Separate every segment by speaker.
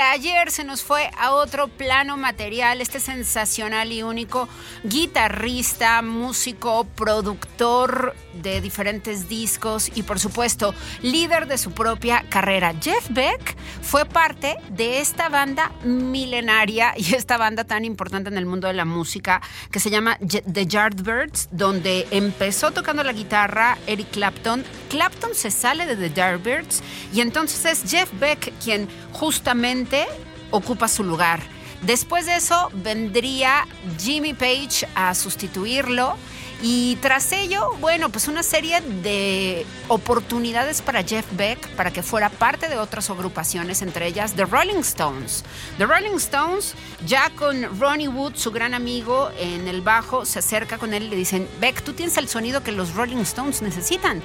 Speaker 1: Ayer se nos fue a otro plano material, este sensacional y único guitarrista, músico, productor de diferentes discos y por supuesto líder de su propia carrera. Jeff Beck fue parte de esta banda milenaria y esta banda tan importante en el mundo de la música que se llama The Yardbirds, donde empezó tocando la guitarra Eric Clapton. Clapton se sale de The Yardbirds y entonces es Jeff Beck quien justamente ocupa su lugar. Después de eso vendría Jimmy Page a sustituirlo y tras ello, bueno, pues una serie de oportunidades para Jeff Beck para que fuera parte de otras agrupaciones, entre ellas The Rolling Stones. The Rolling Stones, ya con Ronnie Wood, su gran amigo, en el bajo, se acerca con él y le dicen, Beck, tú tienes el sonido que los Rolling Stones necesitan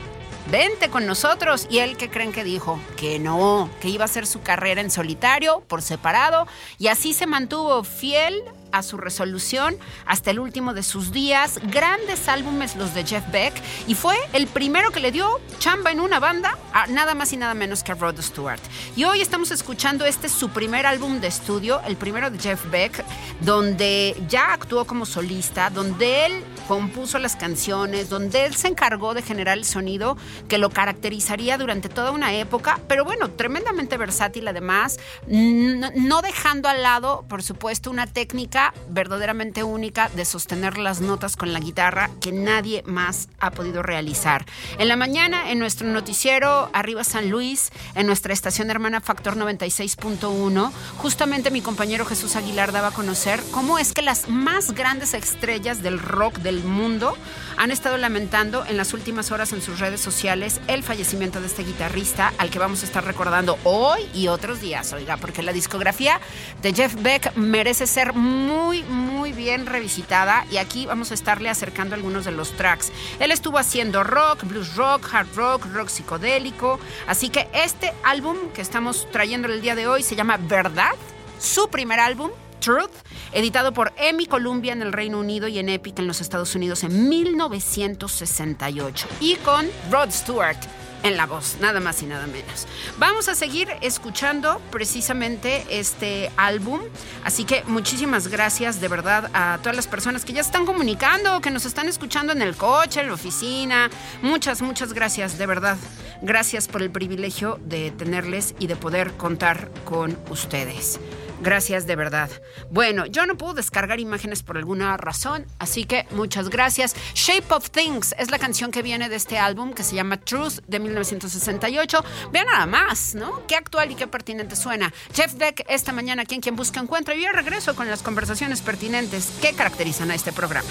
Speaker 1: vente con nosotros. Y él que creen que dijo que no, que iba a hacer su carrera en solitario, por separado, y así se mantuvo fiel a su resolución hasta el último de sus días. Grandes álbumes los de Jeff Beck y fue el primero que le dio chamba en una banda a nada más y nada menos que a Rod Stewart. Y hoy estamos escuchando este su primer álbum de estudio, el primero de Jeff Beck, donde ya actuó como solista, donde él compuso las canciones, donde él se encargó de generar el sonido que lo caracterizaría durante toda una época, pero bueno, tremendamente versátil además, no, dejando al lado, por supuesto, una técnica verdaderamente única de sostener las notas con la guitarra que nadie más ha podido realizar. En la mañana, en nuestro noticiero Arriba San Luis, en nuestra estación hermana Factor 96.1, justamente mi compañero Jesús Aguilar daba a conocer cómo es que las más grandes estrellas del rock del mundo han estado lamentando en las últimas horas en sus redes sociales el fallecimiento de este guitarrista al que vamos a estar recordando hoy y otros días, oiga, porque la discografía de Jeff Beck merece ser muy, muy bien revisitada y aquí vamos a estarle acercando algunos de los tracks. Él estuvo haciendo rock, blues rock, hard rock, rock psicodélico, así que este álbum que estamos trayendo el día de hoy se llama Verdad, su primer álbum Truth, editado por EMI Columbia en el Reino Unido y en Epic en los Estados Unidos en 1968, y con Rod Stewart en la voz, nada más y nada menos. Vamos a seguir escuchando precisamente este álbum, así que muchísimas gracias de verdad a todas las personas que ya están comunicando, que nos están escuchando en el coche, en la oficina. Muchas, muchas gracias, de verdad. Gracias por el privilegio de tenerles y de poder contar con ustedes. Gracias de verdad. Bueno, yo no puedo descargar imágenes por alguna razón, así que muchas gracias. Shape of Things es la canción que viene de este álbum que se llama Truth de 1968. Vean nada más, ¿no? Qué actual y qué pertinente suena. Jeff Beck esta mañana aquí en Quien Busca Encuentra yo regreso con las conversaciones pertinentes que caracterizan a este programa.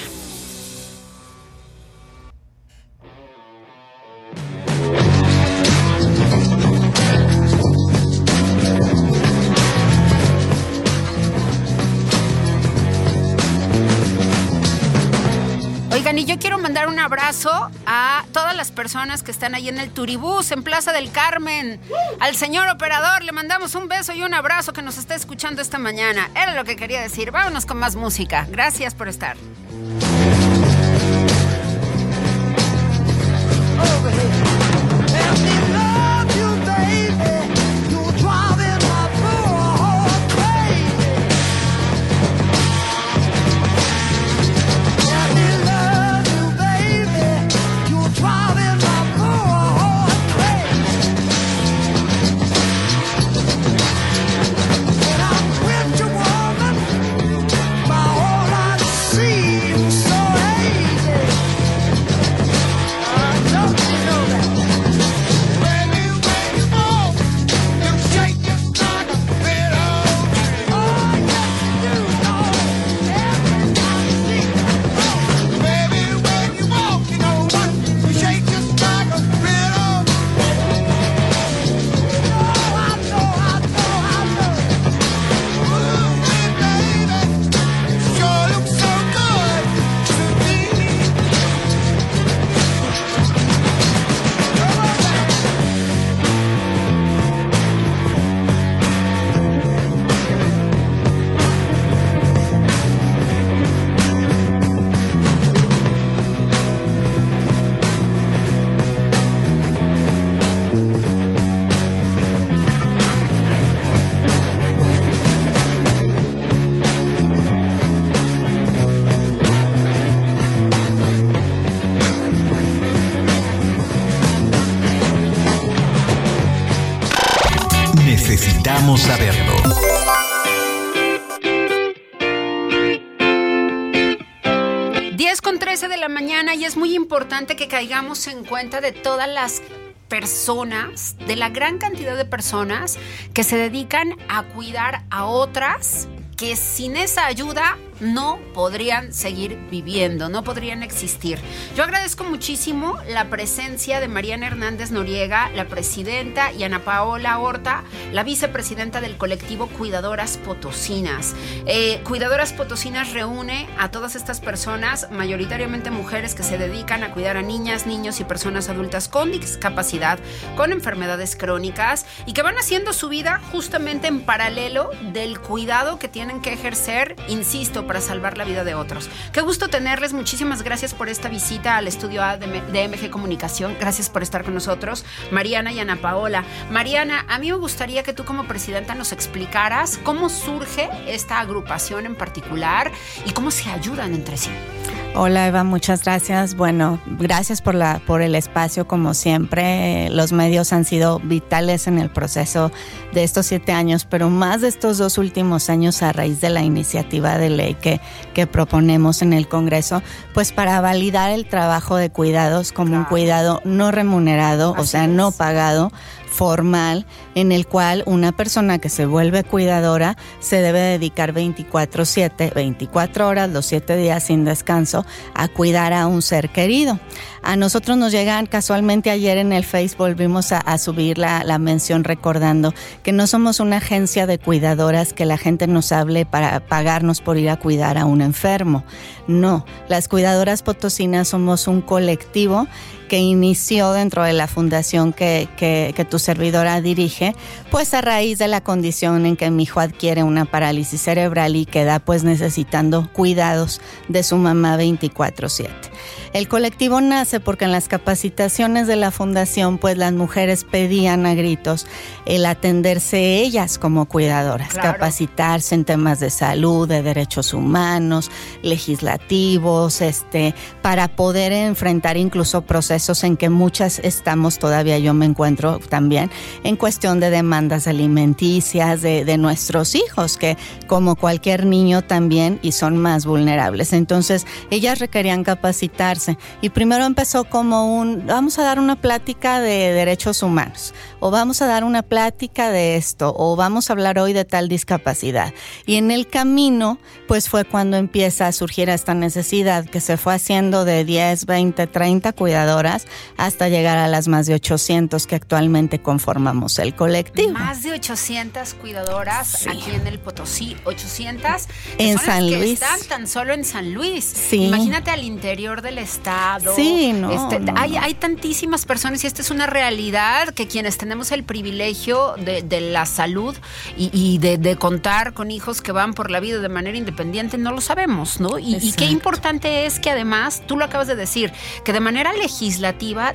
Speaker 1: Y yo quiero mandar un abrazo a todas las personas que están ahí en el Turibús, en Plaza del Carmen. Al señor operador le mandamos un beso y un abrazo que nos está escuchando esta mañana. Era lo que quería decir. Vámonos con más música. Gracias por estar. Que caigamos en cuenta de todas las personas, de la gran cantidad de personas que se dedican a cuidar a otras que sin esa ayuda no podrían seguir viviendo, no podrían existir. Yo agradezco muchísimo la presencia de Mariana Hernández Noriega, la presidenta, y Ana Paola Horta, la vicepresidenta del colectivo Cuidadoras Potosinas. Eh, Cuidadoras Potosinas reúne a todas estas personas, mayoritariamente mujeres que se dedican a cuidar a niñas, niños y personas adultas con discapacidad, con enfermedades crónicas y que van haciendo su vida justamente en paralelo del cuidado que tienen que ejercer, insisto, para salvar la vida de otros. Qué gusto tenerles. Muchísimas gracias por esta visita al estudio A de, MG Comunicación. Gracias por estar con nosotros. Mariana y Ana Paola. Mariana, a mí me gustaría que tú como presidenta nos explicaras cómo surge esta agrupación en particular y cómo se ayudan entre sí.
Speaker 2: Hola Eva, muchas gracias. Bueno, gracias por la por el espacio como siempre. Los medios han sido vitales en el proceso de estos siete años, pero más de estos dos últimos años a raíz de la iniciativa de ley que, que proponemos en el Congreso, pues para validar el trabajo de cuidados como un cuidado no remunerado, o sea, no pagado formal en el cual una persona que se vuelve cuidadora se debe dedicar 24/7, 24 horas, los 7 días sin descanso, a cuidar a un ser querido. A nosotros nos llegan casualmente ayer en el Facebook, volvimos a, subir la, la, mención recordando que no somos una agencia de cuidadoras que la gente nos hable para pagarnos por ir a cuidar a un enfermo. No, las cuidadoras potosinas somos un colectivo que inició dentro de la fundación que, que, tu servidora dirige, pues a raíz de la condición en que mi hijo adquiere una parálisis cerebral y queda pues necesitando cuidados de su mamá 24/7. El colectivo nace porque en las capacitaciones de la fundación, pues las mujeres pedían a gritos el atenderse ellas como cuidadoras, capacitarse en temas de salud, de derechos humanos, legislativos, este, para poder enfrentar incluso procesos en que muchas estamos todavía, yo me encuentro también, en cuestión de demandas alimenticias de, de nuestros hijos, que como cualquier niño también y son más vulnerables. Entonces, ellas requerían capacitarse y primero empezó como un, vamos a dar una plática de derechos humanos, o vamos a dar una plática de esto, o vamos a hablar hoy de tal discapacidad. Y en el camino, pues fue cuando empieza a surgir esta necesidad que se fue haciendo de 10, 20, 30 hasta llegar a las más de 800 que actualmente conformamos el colectivo.
Speaker 1: Más de 800 cuidadoras aquí en el Potosí, 800
Speaker 2: en San Luis.
Speaker 1: están tan solo en San Luis.
Speaker 2: Sí.
Speaker 1: Imagínate al interior del estado Estado.
Speaker 2: Sí, no,
Speaker 1: este, Hay, hay tantísimas personas y esta es una realidad que quienes tenemos el privilegio de, la salud y, de, contar con hijos que van por la vida de manera independiente no lo sabemos, ¿no? Y, y, qué importante es que además, tú lo acabas de decir, que de manera legislativa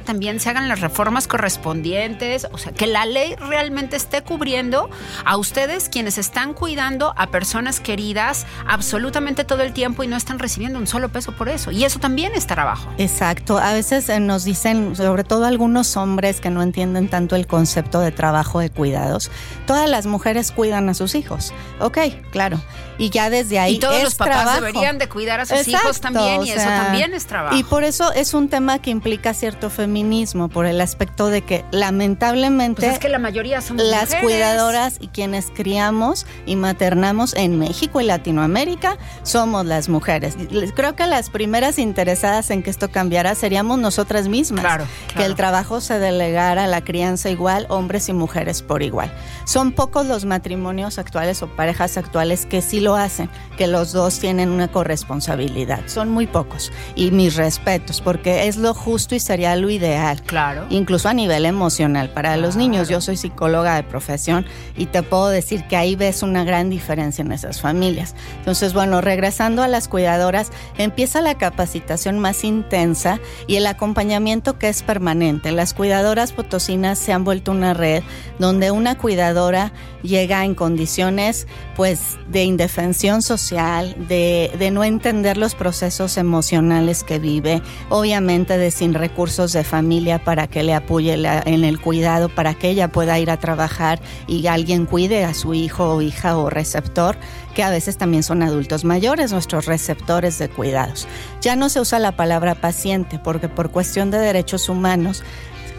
Speaker 1: también se hagan las reformas correspondientes, o sea, que la ley realmente esté cubriendo a ustedes quienes están cuidando a personas queridas absolutamente todo el tiempo y no están recibiendo un solo peso por eso. Y eso también está
Speaker 2: Exacto. A veces eh, nos dicen, sobre todo algunos hombres que no entienden tanto el concepto de trabajo de cuidados, todas las mujeres cuidan a sus hijos. Ok, claro. Y ya desde ahí.
Speaker 1: Y todos los papás deberían de cuidar a sus hijos también, y eso también es trabajo.
Speaker 2: Y por eso es un tema que implica cierto feminismo, por el aspecto de que lamentablemente.
Speaker 1: Pues es que la mayoría son
Speaker 2: Las cuidadoras y quienes criamos y maternamos en México y Latinoamérica somos las mujeres. Creo que las primeras interesadas en que esto cambiara seríamos nosotras mismas.
Speaker 1: Claro,
Speaker 2: Que el trabajo se delegara, la crianza igual, hombres y mujeres por igual. Son pocos los matrimonios actuales o parejas actuales que sí lo hacen, que los dos tienen una corresponsabilidad. Son muy pocos. Y mis respetos, porque es lo justo y sería lo ideal.
Speaker 1: Claro.
Speaker 2: Incluso a nivel emocional. Para los niños, yo soy psicóloga de profesión y te puedo decir que ahí ves una gran diferencia en esas familias. Entonces, bueno, regresando a las cuidadoras, empieza la capacitación más intensa y el acompañamiento que es permanente. Las cuidadoras potosinas se han vuelto una red donde una cuidadora llega en condiciones pues de indefensión social, de, de no entender los procesos emocionales que vive, obviamente de sin recursos de familia para que le apoye en el cuidado, para que ella pueda ir a trabajar y alguien cuide a su hijo o hija o receptor que a veces también son adultos mayores, nuestros receptores de cuidados. Ya no se usa la palabra paciente porque por cuestión de derechos humanos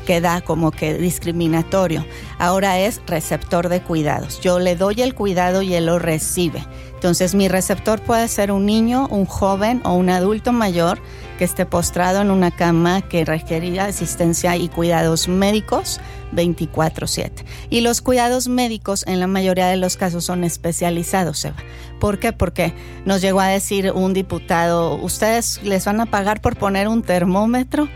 Speaker 2: queda como que discriminatorio. Ahora es receptor de cuidados. Yo le doy el cuidado y él lo recibe. Entonces mi receptor puede ser un niño, un joven o un adulto mayor que esté postrado en una cama que requería asistencia y cuidados médicos 24/7. Y los cuidados médicos en la mayoría de los casos son especializados, Eva. ¿Por qué? Porque nos llegó a decir un diputado, ¿ustedes les van a pagar por poner un termómetro?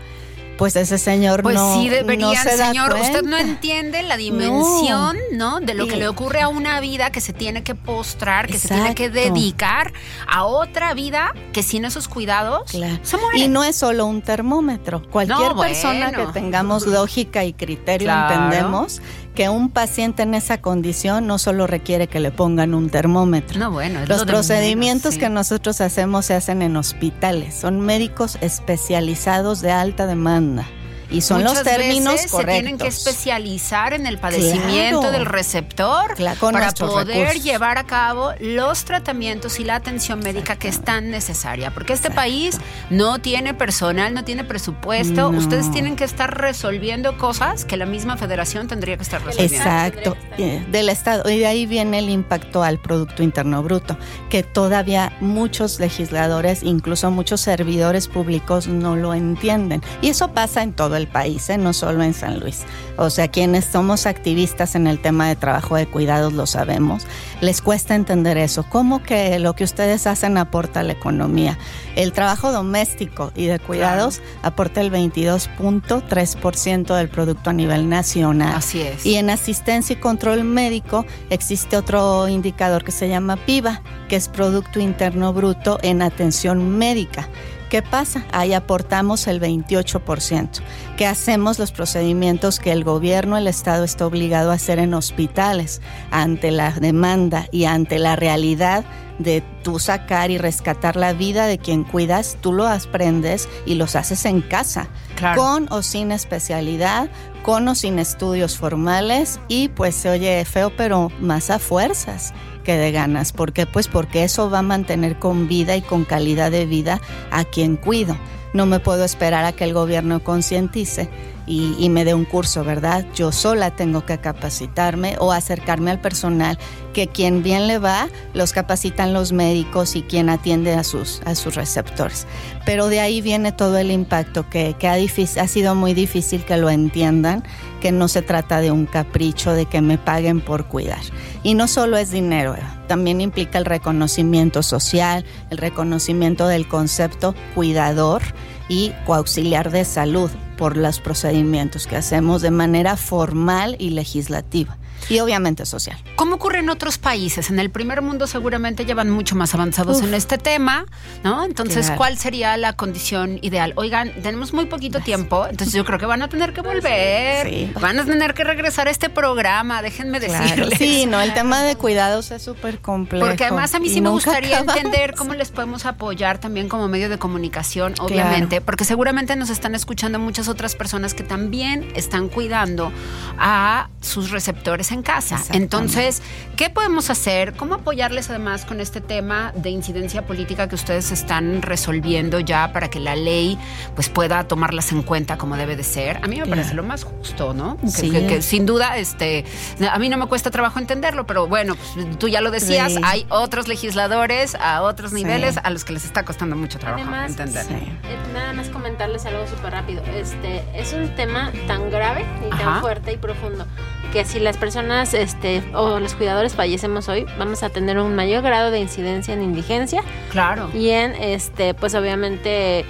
Speaker 2: Pues ese señor
Speaker 1: pues
Speaker 2: no,
Speaker 1: sí debería,
Speaker 2: no se da
Speaker 1: señor, usted no entiende la dimensión, ¿no? De lo que le ocurre a una vida que se tiene que postrar, que se tiene que dedicar a otra vida que sin esos cuidados
Speaker 2: Claro.
Speaker 1: se muere.
Speaker 2: Y no es solo un termómetro. Cualquier
Speaker 1: No,
Speaker 2: persona
Speaker 1: bueno.
Speaker 2: que tengamos lógica y criterio
Speaker 1: Claro.
Speaker 2: entendemos que un paciente en esa condición no solo requiere que le pongan un termómetro.
Speaker 1: No, bueno, es
Speaker 2: Los
Speaker 1: lo
Speaker 2: procedimientos
Speaker 1: menos, sí.
Speaker 2: que nosotros hacemos se hacen en hospitales. Son médicos especializados de alta demanda. Y son
Speaker 1: Muchas
Speaker 2: los términos
Speaker 1: veces
Speaker 2: correctos.
Speaker 1: se tienen que especializar en el padecimiento
Speaker 2: Claro.
Speaker 1: del receptor
Speaker 2: Claro,
Speaker 1: para poder
Speaker 2: recursos.
Speaker 1: llevar a cabo los tratamientos y la atención médica que es tan necesaria. Porque este país no tiene personal, no tiene presupuesto.
Speaker 2: No.
Speaker 1: Ustedes tienen que estar resolviendo cosas que la misma federación tendría que estar resolviendo.
Speaker 2: Exacto, eh, del Estado. Y de ahí viene el impacto al Producto Interno Bruto, que todavía muchos legisladores, incluso muchos servidores públicos, no lo entienden. Y eso pasa en todo el país, ¿eh? no solo en San Luis. O sea, quienes somos activistas en el tema de trabajo de cuidados lo sabemos. Les cuesta entender eso. ¿Cómo que lo que ustedes hacen aporta a la economía? El trabajo doméstico y de cuidados aporta el 22.3% del producto a nivel nacional.
Speaker 1: Así es.
Speaker 2: Y en asistencia y control médico existe otro indicador que se llama PIBA, que es Producto Interno Bruto en atención médica. ¿Qué pasa? Ahí aportamos el 28%, que hacemos los procedimientos que el gobierno, el Estado está obligado a hacer en hospitales ante la demanda y ante la realidad de tú sacar y rescatar la vida de quien cuidas, tú lo aprendes y los haces en casa,
Speaker 1: Claro.
Speaker 2: con o sin especialidad, con o sin estudios formales y pues se oye feo, pero más a fuerzas que de ganas. ¿Por qué? Pues porque eso va a mantener con vida y con calidad de vida a quien cuido. No me puedo esperar a que el gobierno concientice y, me dé un curso, ¿verdad? Yo sola tengo que capacitarme o acercarme al personal que quien bien le va, los capacitan los médicos y quien atiende a sus, a sus receptores. Pero de ahí viene todo el impacto que, que ha, difícil- ha sido muy difícil que lo entiendan, que no se trata de un capricho, de que me paguen por cuidar. Y no solo es dinero, también implica el reconocimiento social, el reconocimiento del concepto cuidador y coauxiliar de salud por los procedimientos que hacemos de manera formal y legislativa. Y obviamente social.
Speaker 1: ¿Cómo ocurre en otros países? En el primer mundo seguramente llevan mucho más avanzados
Speaker 2: Uf.
Speaker 1: en este tema, ¿no? Entonces,
Speaker 2: Claro.
Speaker 1: ¿cuál sería la condición ideal? Oigan, tenemos muy poquito tiempo, entonces yo creo que van a tener que volver,
Speaker 2: Sí.
Speaker 1: van a tener que regresar a este programa, déjenme
Speaker 2: Claro.
Speaker 1: decirles.
Speaker 2: Sí, no, el tema de cuidados es súper complejo.
Speaker 1: Porque además a mí sí me gustaría
Speaker 2: acabamos.
Speaker 1: entender cómo les podemos apoyar también como medio de comunicación, obviamente, porque seguramente nos están escuchando muchas otras personas que también están cuidando a sus receptores en casa. Entonces, ¿qué podemos hacer? ¿Cómo apoyarles además con este tema de incidencia política que ustedes están resolviendo ya para que la ley pues pueda tomarlas en cuenta como debe de ser? A mí me
Speaker 2: Claro.
Speaker 1: parece lo más justo, ¿no? Que-
Speaker 2: Sí.
Speaker 1: que- que sin duda, este, a mí no me cuesta trabajo entenderlo, pero bueno, pues, tú ya lo decías,
Speaker 2: Sí.
Speaker 1: hay otros legisladores a otros
Speaker 2: Sí.
Speaker 1: niveles a los que les está costando mucho trabajo
Speaker 3: Además,
Speaker 1: entender.
Speaker 2: Sí.
Speaker 3: Eh, nada más comentarles algo súper rápido. Este es un tema tan grave y
Speaker 1: Ajá.
Speaker 3: tan fuerte y profundo que si las personas este, o los cuidadores fallecemos hoy, vamos a tener un mayor grado de incidencia en indigencia
Speaker 1: Claro.
Speaker 3: y en este, pues obviamente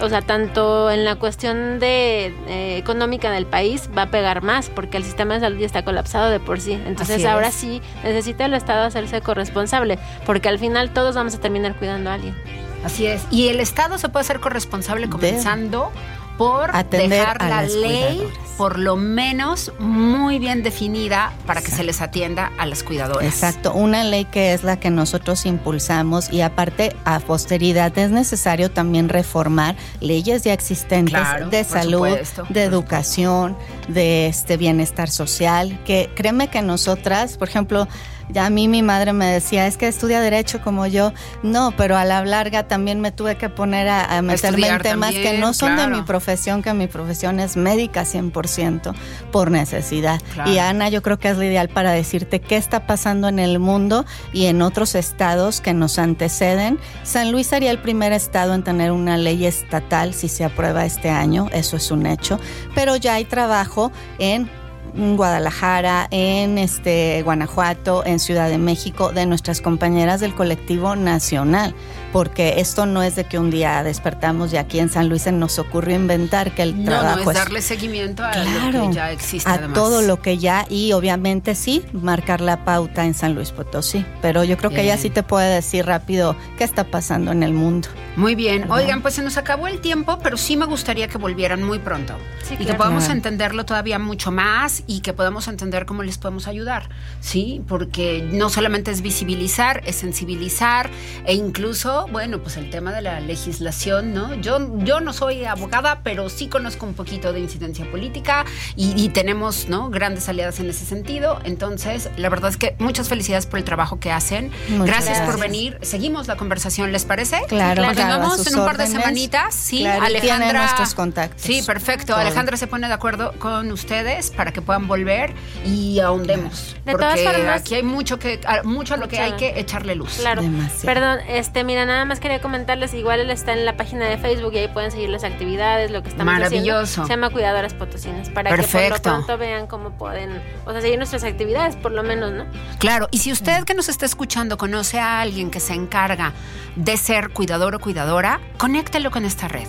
Speaker 3: o sea, tanto en la cuestión de eh, económica del país va a pegar más porque el sistema de salud ya está colapsado de por sí. Entonces
Speaker 1: Así
Speaker 3: ahora
Speaker 1: es.
Speaker 3: sí necesita el Estado hacerse corresponsable porque al final todos vamos a terminar cuidando a alguien.
Speaker 1: Así es. Y el Estado se puede hacer corresponsable comenzando por
Speaker 2: Atender
Speaker 1: dejar
Speaker 2: a
Speaker 1: la ley,
Speaker 2: cuidadoras.
Speaker 1: por lo menos, muy bien definida para que se les atienda a las cuidadoras.
Speaker 2: Exacto, una ley que es la que nosotros impulsamos y aparte a posteridad es necesario también reformar leyes ya existentes
Speaker 1: Claro,
Speaker 2: de salud,
Speaker 1: supuesto,
Speaker 2: de educación, de este bienestar social, que créeme que nosotras, por ejemplo, ya a mí mi madre me decía, es que estudia derecho como yo. No, pero a la larga también me tuve que poner a, a meterme en temas que no son de mi profesión, que mi profesión es médica 100% por necesidad.
Speaker 1: Claro.
Speaker 2: Y Ana, yo creo que es lo ideal para decirte qué está pasando en el mundo y en otros estados que nos anteceden. San Luis sería el primer estado en tener una ley estatal si se aprueba este año, eso es un hecho, pero ya hay trabajo en Guadalajara, en este Guanajuato, en Ciudad de México, de nuestras compañeras del colectivo nacional. Porque esto no es de que un día despertamos y aquí en San Luis se nos ocurrió inventar que el
Speaker 1: No,
Speaker 2: trabajo
Speaker 1: no, es darle seguimiento a
Speaker 2: Claro,
Speaker 1: lo que ya existe
Speaker 2: a
Speaker 1: además.
Speaker 2: todo lo que ya y obviamente sí marcar la pauta en San Luis Potosí, pero yo creo que ella sí te puede decir rápido qué está pasando en el mundo.
Speaker 1: Muy bien. Oigan, pues se nos acabó el tiempo, pero sí me gustaría que volvieran muy pronto.
Speaker 3: Sí,
Speaker 1: y que podamos entenderlo todavía mucho más y que podamos entender cómo les podemos ayudar. Sí, porque no solamente es visibilizar, es sensibilizar e incluso, bueno, pues el tema de la legislación, ¿no? Yo, yo no soy abogada, pero sí conozco un poquito de incidencia política y, y tenemos, ¿no? Grandes aliadas en ese sentido. Entonces, la verdad es que muchas felicidades por el trabajo que hacen.
Speaker 2: Muchas
Speaker 1: gracias, por
Speaker 2: gracias.
Speaker 1: venir. Seguimos la conversación, ¿les parece?
Speaker 2: Claro, claro,
Speaker 1: Continuamos en un par de
Speaker 2: órdenes.
Speaker 1: semanitas. Sí,
Speaker 2: Claro,
Speaker 1: Alejandra.
Speaker 2: nuestros contactos.
Speaker 1: Sí, perfecto.
Speaker 2: Todo.
Speaker 1: Alejandra se pone de acuerdo con ustedes para que puedan volver y ahondemos.
Speaker 3: De
Speaker 1: porque
Speaker 3: todas formas-
Speaker 1: aquí hay mucho que a- mucho a lo que hay que echarle luz.
Speaker 3: Claro.
Speaker 2: Demasiado.
Speaker 3: Perdón, este, mira, nada más quería comentarles, igual él está en la página de Facebook y ahí pueden seguir las actividades, lo que estamos
Speaker 1: Maravilloso.
Speaker 3: haciendo. Se llama Cuidadoras Potosinas, para que por lo pronto vean cómo pueden, o sea, seguir nuestras actividades, por lo menos, ¿no?
Speaker 1: Claro, y si usted que nos está escuchando conoce a alguien que se encarga de ser cuidador o cuidadora, conéctelo con esta red.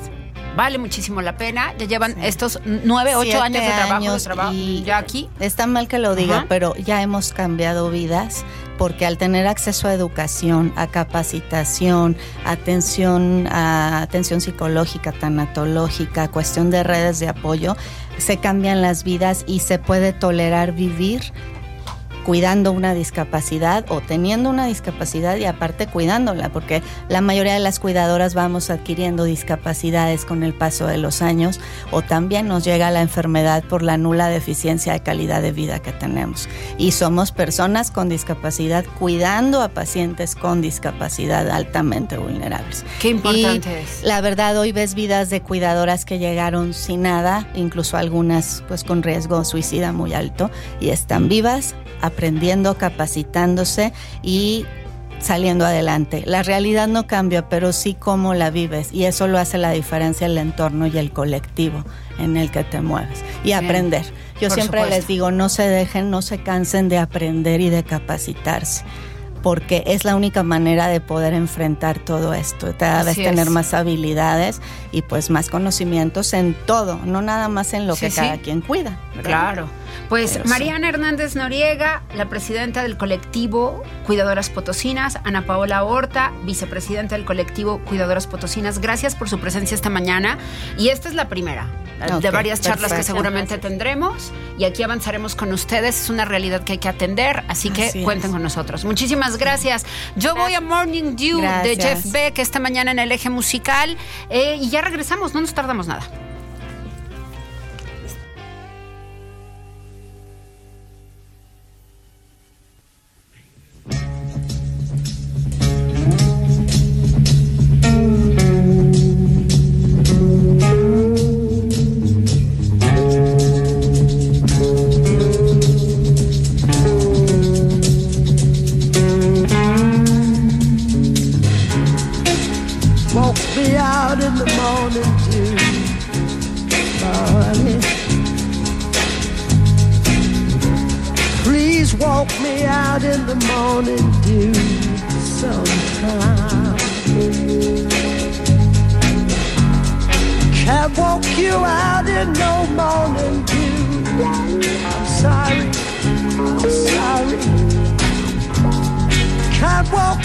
Speaker 1: Vale muchísimo la pena. Ya llevan estos nueve, ocho años de trabajo, de
Speaker 2: años
Speaker 1: trabajo
Speaker 2: y
Speaker 1: ya aquí.
Speaker 2: Está mal que lo diga,
Speaker 1: Ajá.
Speaker 2: pero ya hemos cambiado vidas porque al tener acceso a educación, a capacitación, atención, a atención psicológica, tanatológica, cuestión de redes de apoyo, se cambian las vidas y se puede tolerar vivir cuidando una discapacidad o teniendo una discapacidad y aparte cuidándola, porque la mayoría de las cuidadoras vamos adquiriendo discapacidades con el paso de los años o también nos llega la enfermedad por la nula deficiencia de calidad de vida que tenemos. Y somos personas con discapacidad cuidando a pacientes con discapacidad altamente vulnerables.
Speaker 1: Qué importante
Speaker 2: Y
Speaker 1: es.
Speaker 2: La verdad, hoy ves vidas de cuidadoras que llegaron sin nada, incluso algunas pues con riesgo suicida muy alto, y están vivas, aprendiendo, capacitándose y saliendo adelante. La realidad no cambia, pero sí cómo la vives, y eso lo hace la diferencia el entorno y el colectivo en el que te mueves. Y
Speaker 1: Bien.
Speaker 2: aprender. Yo siempre
Speaker 1: supuesto.
Speaker 2: les digo, no se dejen, no se cansen de aprender y de capacitarse porque es la única manera de poder enfrentar todo esto, cada vez tener
Speaker 1: es.
Speaker 2: más habilidades y pues más conocimientos en todo, no nada más en lo
Speaker 1: Sí,
Speaker 2: que
Speaker 1: sí.
Speaker 2: cada quien cuida. ¿verdad?
Speaker 1: Claro. Pues. Mariana Hernández Noriega, la presidenta del colectivo Cuidadoras Potosinas, Ana Paola Horta, vicepresidenta del colectivo Cuidadoras Potosinas, gracias por su presencia esta mañana. Y esta es la primera de varias charlas que seguramente tendremos y aquí avanzaremos con ustedes. Es una realidad que hay que atender, así que
Speaker 2: Así es.
Speaker 1: cuenten con nosotros. Muchísimas gracias. Yo voy a Morning Dew de. Jeff Beck esta mañana en el eje musical eh, y ya regresamos, no nos tardamos nada.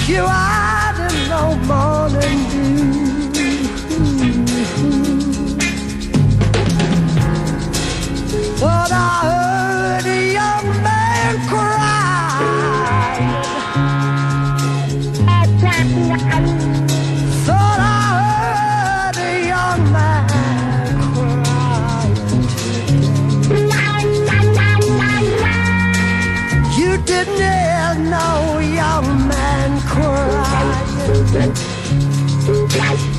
Speaker 4: You out in no morning dew. Bye.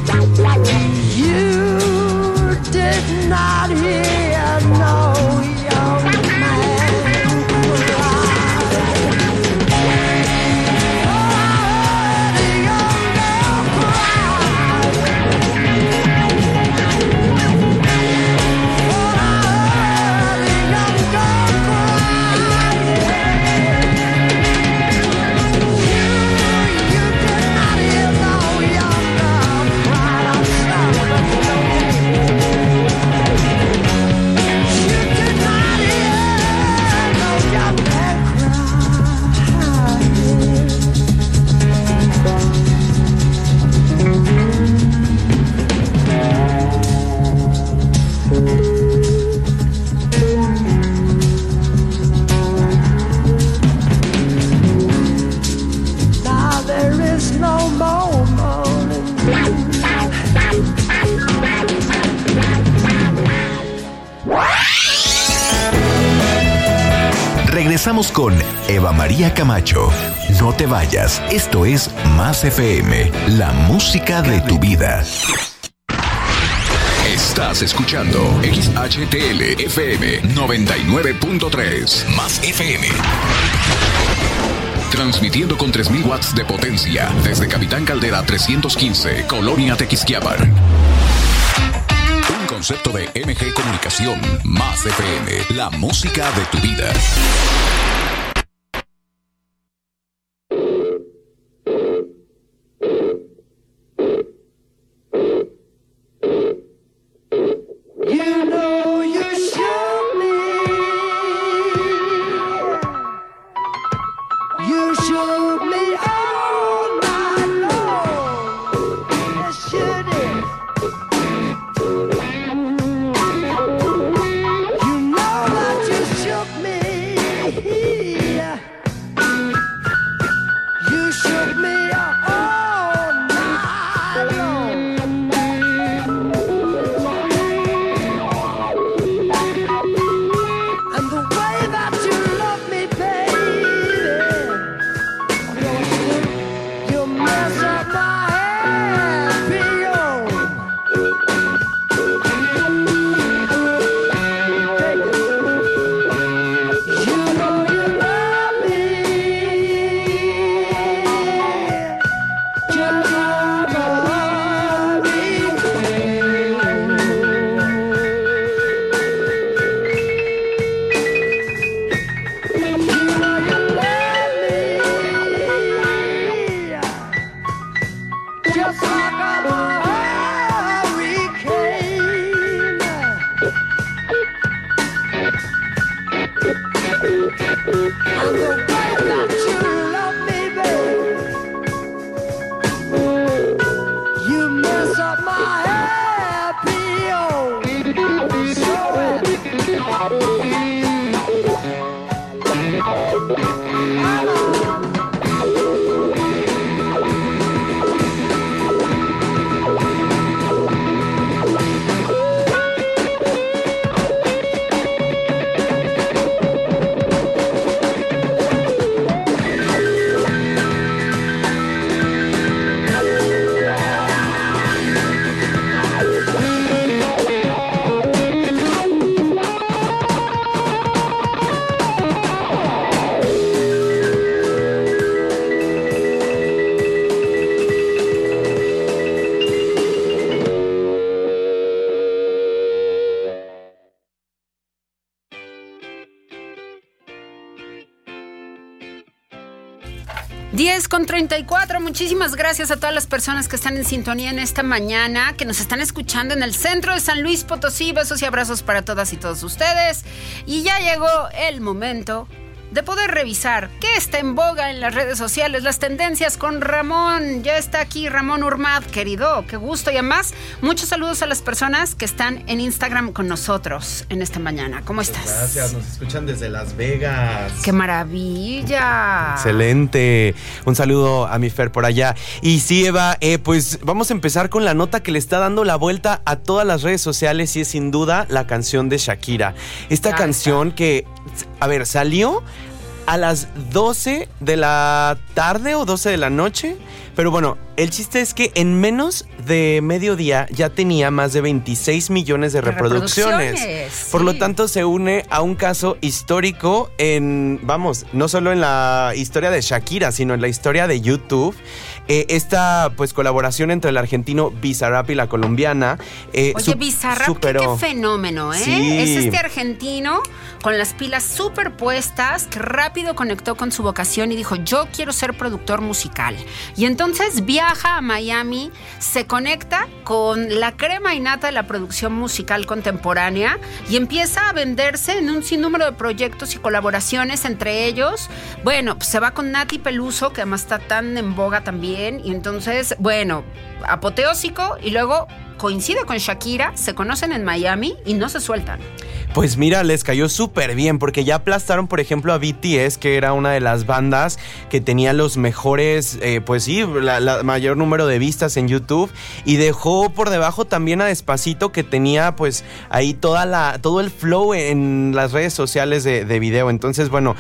Speaker 4: Regresamos con Eva María Camacho. No te vayas, esto es Más FM, la música de tu vida. Estás escuchando XHTL FM 99.3 Más FM. Transmitiendo con 3000 watts de potencia desde Capitán Caldera 315, Colonia Tequisquiapan. Concepto de MG Comunicación, Más FM, la música de tu vida.
Speaker 1: Muchísimas gracias a todas las personas que están en sintonía en esta mañana, que nos están escuchando en el centro de San Luis Potosí. Besos y abrazos para todas y todos ustedes. Y ya llegó el momento de poder revisar qué está en boga en las redes sociales, las tendencias con Ramón. Ya está aquí Ramón Urmad, querido, qué gusto. Y además, muchos saludos a las personas que están en Instagram con nosotros en esta mañana. ¿Cómo estás?
Speaker 5: Gracias, nos escuchan desde Las Vegas.
Speaker 1: ¡Qué maravilla!
Speaker 5: Excelente. Un saludo a mi Fer por allá. Y sí, Eva, eh, pues vamos a empezar con la nota que le está dando la vuelta a todas las redes sociales y es sin duda la canción de Shakira. Esta
Speaker 1: Ya
Speaker 5: canción que, a ver, salió a las 12 de la tarde o 12 de la noche. Pero bueno, el chiste es que en menos de mediodía ya tenía más de 26 millones de, reproducciones.
Speaker 1: reproducciones,
Speaker 5: Por lo tanto, se une a un caso histórico en, vamos, no solo en la historia de Shakira, sino en la historia de YouTube. Eh, esta pues colaboración entre el argentino Bizarrap y la colombiana. eh,
Speaker 1: Oye, Bizarrap, qué fenómeno, ¿eh?
Speaker 5: Sí.
Speaker 1: Es este argentino con las pilas superpuestas que rápido conectó con su vocación y dijo, yo quiero ser productor musical. Y entonces viaja a Miami, se conecta con la crema innata de la producción musical contemporánea y empieza a venderse en un sinnúmero de proyectos y colaboraciones entre ellos. Bueno, pues se va con Nati Peluso, que además está tan en boga también. Y entonces, bueno, apoteósico y luego coincide con Shakira, se conocen en Miami y no se sueltan.
Speaker 5: Pues mira, les cayó súper bien porque ya aplastaron, por ejemplo, a BTS, que era una de las bandas que tenía los mejores, eh, pues sí, la, mayor número de vistas en YouTube y dejó por debajo también a Despacito que tenía pues ahí toda la, todo el flow en las redes sociales de, de video. Entonces, bueno,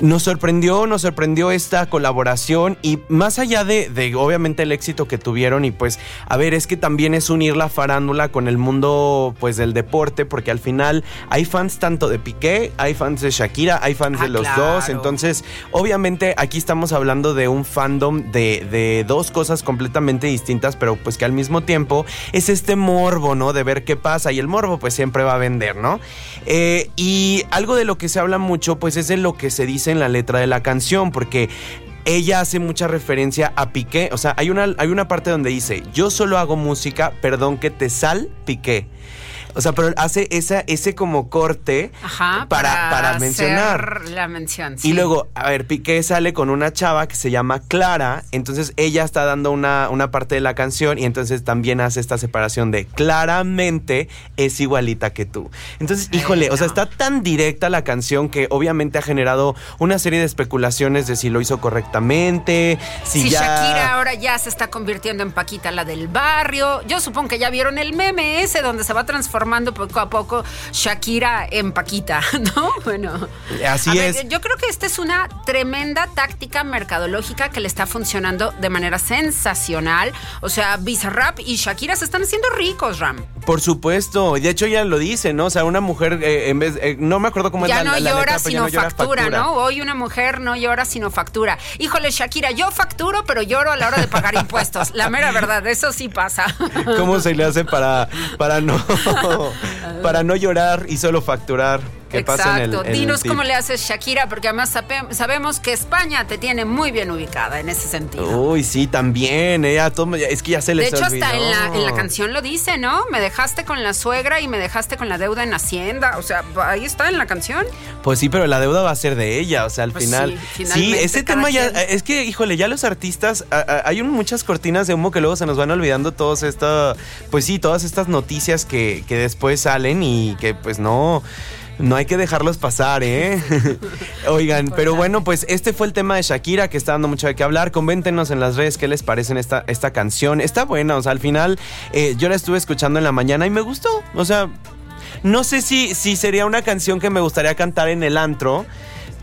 Speaker 5: nos sorprendió, nos sorprendió esta colaboración y más allá de, de obviamente el éxito que tuvieron y pues, a ver, es que también es unir la farándula con el mundo pues del deporte porque al final hay fans tanto de Piqué, hay fans de Shakira, hay fans
Speaker 1: Ah,
Speaker 5: de los
Speaker 1: claro.
Speaker 5: dos, entonces obviamente aquí estamos hablando de un fandom de, de dos cosas completamente distintas, pero pues que al mismo tiempo es este morbo, ¿no? De ver qué pasa y el morbo pues siempre va a vender, ¿no? Eh, y algo de lo que se habla mucho pues es de lo que se dice en la letra de la canción, porque ella hace mucha referencia a Piqué. O sea, hay una, hay una parte donde dice, yo solo hago música, perdón que te sal, Piqué. O sea, pero hace esa, ese como corte
Speaker 1: Ajá,
Speaker 5: para, para mencionar.
Speaker 1: hacer la mención.
Speaker 5: Y luego, a ver, Piqué sale con una chava que se llama Clara, entonces ella está dando una, una parte de la canción y entonces también hace esta separación de claramente es igualita que tú. Entonces, híjole, o sea, está tan directa la canción que obviamente ha generado una serie de especulaciones de si lo hizo correctamente, si,
Speaker 1: Si
Speaker 5: ya...
Speaker 1: Shakira ahora ya se está convirtiendo en Paquita la del barrio. Yo supongo que ya vieron el meme ese donde se va transformando poco a poco Shakira en Paquita, ¿no? Bueno.
Speaker 5: Así
Speaker 1: A ver,
Speaker 5: es.
Speaker 1: yo creo que esta es una tremenda táctica mercadológica que le está funcionando de manera sensacional. O sea, Bizarrap y Shakira se están haciendo ricos, Ram.
Speaker 5: Por supuesto, de hecho ella lo dice, ¿no? O sea, una mujer, eh, en vez, eh, no me acuerdo cómo
Speaker 1: Ya
Speaker 5: es la,
Speaker 1: no
Speaker 5: la
Speaker 1: llora
Speaker 5: letra, pero ya
Speaker 1: sino
Speaker 5: no llora
Speaker 1: factura,
Speaker 5: factura.
Speaker 1: ¿no? Hoy una mujer no llora sino factura. Híjole, Shakira, yo facturo, pero lloro a la hora de pagar impuestos. La mera verdad, eso sí pasa.
Speaker 5: ¿Cómo se le hace para, para no para no llorar y solo facturar? ¿Qué pasa en el,
Speaker 1: Exacto.
Speaker 5: el
Speaker 1: Dinos
Speaker 5: tip?
Speaker 1: cómo le haces Shakira, porque además sabe- sabemos que España te tiene muy bien ubicada en ese sentido.
Speaker 5: Uy, sí, también. Ella, todo- es que ya se
Speaker 1: De
Speaker 5: les
Speaker 1: hecho, hasta en la, en la canción lo dice, ¿no? Me dejaste con la suegra y me dejaste con la deuda en Hacienda. O sea, ahí está en la canción.
Speaker 5: Pues sí, pero la deuda va a ser de ella, o sea, al
Speaker 1: Pues
Speaker 5: final.
Speaker 1: sí,
Speaker 5: ese tema ya. Es que, híjole, ya los artistas. a- a- hay muchas cortinas de humo que luego se nos van olvidando todos esta. Pues sí, todas estas noticias que, que después salen y que, pues no. No hay que dejarlos pasar, ¿eh? Oigan, pero bueno, pues este fue el tema de Shakira que está dando mucho de qué hablar. Coméntenos en las redes qué les parece esta, esta canción. Está buena, o sea, al final eh, yo la estuve escuchando en la mañana y me gustó. O sea, no sé si, si sería una canción que me gustaría cantar en el antro.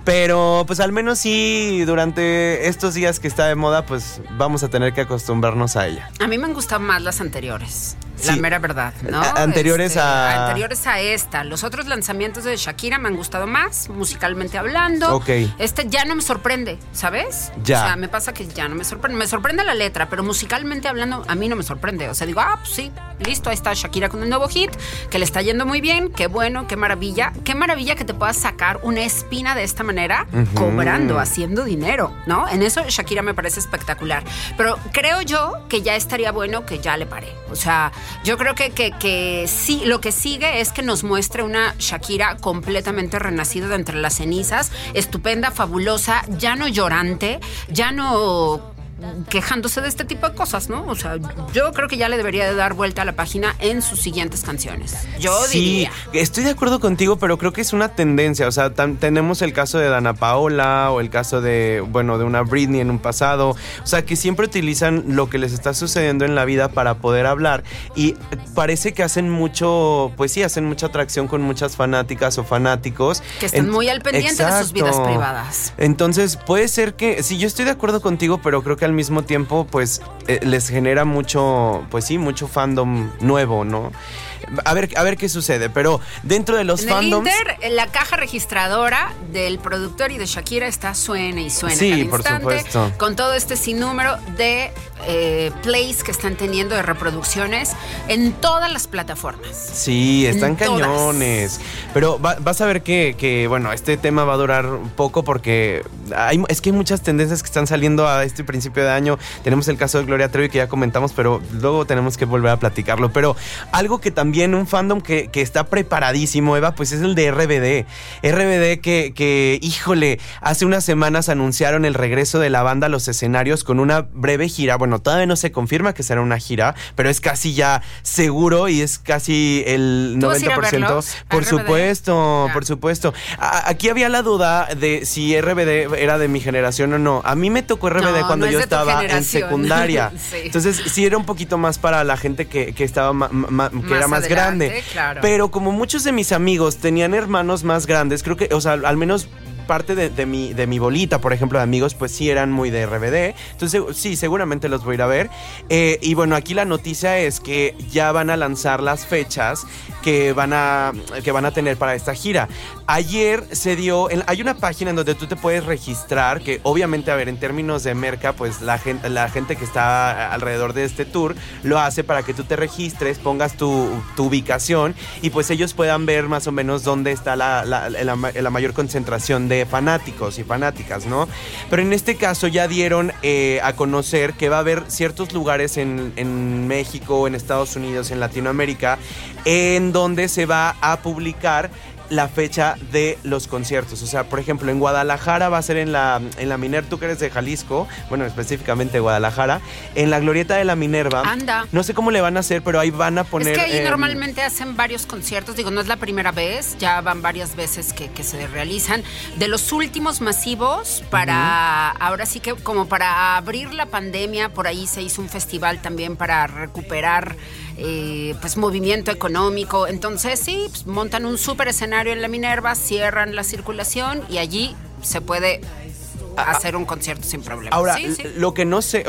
Speaker 5: Pero pues al menos sí, durante estos días que está de moda, pues vamos a tener que acostumbrarnos a ella.
Speaker 1: A mí me han gustado más las anteriores. La mera verdad, ¿no?
Speaker 5: Anteriores a-
Speaker 1: Anteriores a esta. Los otros lanzamientos de Shakira me han gustado más, musicalmente hablando.
Speaker 5: Ok.
Speaker 1: Este ya no me sorprende, ¿sabes?
Speaker 5: Ya.
Speaker 1: O sea, me pasa que ya no me sorprende. Me sorprende la letra, pero musicalmente hablando, a mí no me sorprende. O sea, digo, ah, pues sí, listo, ahí está Shakira con un nuevo hit, que le está yendo muy bien, qué bueno, qué maravilla. Qué maravilla que te puedas sacar una espina de esta manera, cobrando, haciendo dinero, ¿no? En eso Shakira me parece espectacular. Pero creo yo que ya estaría bueno que ya le pare. O sea, yo creo que, que, que sí, lo que sigue es que nos muestre una Shakira completamente renacida de entre las cenizas, estupenda, fabulosa, ya no llorante, ya no quejándose de este tipo de cosas, ¿no? O sea, yo creo que ya le debería de dar vuelta a la página en sus siguientes canciones. Yo
Speaker 5: sí,
Speaker 1: diría.
Speaker 5: estoy de acuerdo contigo, pero creo que es una tendencia. O sea, tenemos el caso de Dana Paola o el caso de, bueno, de una Britney en un pasado. O sea, que siempre utilizan lo que les está sucediendo en la vida para poder hablar. Y parece que hacen mucho, pues sí, hacen mucha atracción con muchas fanáticas o fanáticos.
Speaker 1: Que están
Speaker 5: En-
Speaker 1: muy al pendiente de sus vidas privadas.
Speaker 5: Entonces, puede ser que, sí, yo estoy de acuerdo contigo, pero creo que al mismo tiempo, pues, eh, les genera mucho, pues sí, mucho fandom nuevo, ¿no? A ver, a ver qué sucede, pero dentro de los
Speaker 1: En el
Speaker 5: fandoms...
Speaker 1: Inter, en la caja registradora del productor y de Shakira está suena y suena
Speaker 5: Sí, por
Speaker 1: instante,
Speaker 5: supuesto.
Speaker 1: con todo este sinnúmero de eh, plays que están teniendo de reproducciones en todas las plataformas.
Speaker 5: Sí, están
Speaker 1: En todas.
Speaker 5: cañones. Pero va- vas a ver que, que, bueno, este tema va a durar un poco porque hay, es que hay muchas tendencias que están saliendo a este principio de año. Tenemos el caso de Gloria Trevi que ya comentamos, pero luego tenemos que volver a platicarlo. Pero algo que también también un fandom que, que está preparadísimo, Eva, pues es el de RBD. RBD que, que, híjole, hace unas semanas anunciaron el regreso de la banda a los escenarios con una breve gira. Bueno, todavía no se confirma que será una gira, pero es casi ya seguro y es casi el
Speaker 1: ¿Tú vas a ir a
Speaker 5: 90%.
Speaker 1: verlos? ¿A
Speaker 5: Por supuesto, por supuesto. A- aquí había la duda de si RBD era de mi generación o no. A mí me tocó RBD
Speaker 1: No,
Speaker 5: cuando
Speaker 1: no
Speaker 5: yo estaba en secundaria.
Speaker 1: Sí.
Speaker 5: Entonces, sí era un poquito más para la gente que, que estaba ma- ma- que
Speaker 1: Más
Speaker 5: era más
Speaker 1: adelante,
Speaker 5: grande.
Speaker 1: claro.
Speaker 5: Pero como muchos de mis amigos tenían hermanos más grandes, creo que, o sea, al menos parte de, mi, de mi bolita, por ejemplo, de amigos, pues sí eran muy de RBD. Entonces, sí, seguramente los voy a ir a ver. Eh, y bueno, aquí la noticia es que ya van a lanzar las fechas que van a, que van a tener para esta gira. Ayer se dio, en- hay una página en donde tú te puedes registrar, que obviamente, a ver, en términos de merca, pues la gente, la gente que está alrededor de este tour lo hace para que tú te registres, pongas tu, ubicación y pues ellos puedan ver más o menos dónde está la, la mayor concentración de fanáticos y fanáticas, ¿no? Pero en este caso ya dieron eh, a conocer que va a haber ciertos lugares en, en México, en Estados Unidos, en Latinoamérica, en donde se va a publicar la fecha de los conciertos. O sea, por ejemplo, en Guadalajara va a ser en la, en la Minerva, tú que eres de Jalisco, bueno, específicamente Guadalajara, en la Glorieta de la Minerva.
Speaker 1: Anda.
Speaker 5: No sé cómo le van a hacer, pero ahí van a poner...
Speaker 1: es que ahí normalmente hacen varios conciertos, digo, no es la primera vez, ya van varias veces que, que se realizan. De los últimos masivos, para ahora sí que como para abrir la pandemia, por ahí se hizo un festival también para recuperar eh, pues movimiento económico. Entonces sí, pues, montan un súper escenario en la Minerva, cierran la circulación y allí se puede hacer un concierto sin problema.
Speaker 5: Ahora,
Speaker 1: Sí, sí.
Speaker 5: lo que no sé,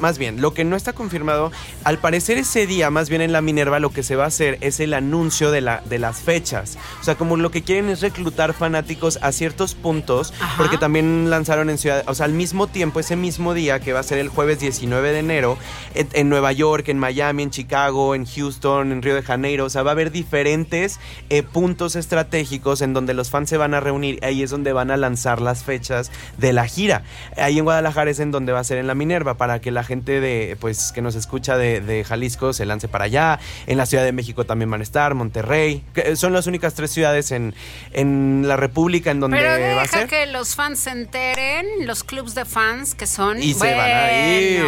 Speaker 5: más bien, lo que no está confirmado, al parecer ese día, más bien en la Minerva, lo que se va a hacer es el anuncio de, la, de las fechas. O sea, como lo que quieren es reclutar fanáticos a ciertos puntos,
Speaker 1: Ajá.
Speaker 5: porque también lanzaron en Ciudad, o sea, al mismo tiempo, ese mismo día, que va a ser el jueves 19 de enero, en, en Nueva York, en Miami, en Chicago, en Houston, en Río de Janeiro, o sea, va a haber diferentes eh, puntos estratégicos en donde los fans se van a reunir, ahí es donde van a lanzar las fechas de la gira. Ahí en Guadalajara es en donde va a ser en la Minerva, para que la gente de, pues, que nos escucha de, de Jalisco se lance para allá. En la Ciudad de México también van a estar, Monterrey. que son las únicas tres ciudades en, en la República en donde
Speaker 1: Pero
Speaker 5: va a ser.
Speaker 1: que los fans se enteren, los clubs de fans que son.
Speaker 5: Y se van a ir.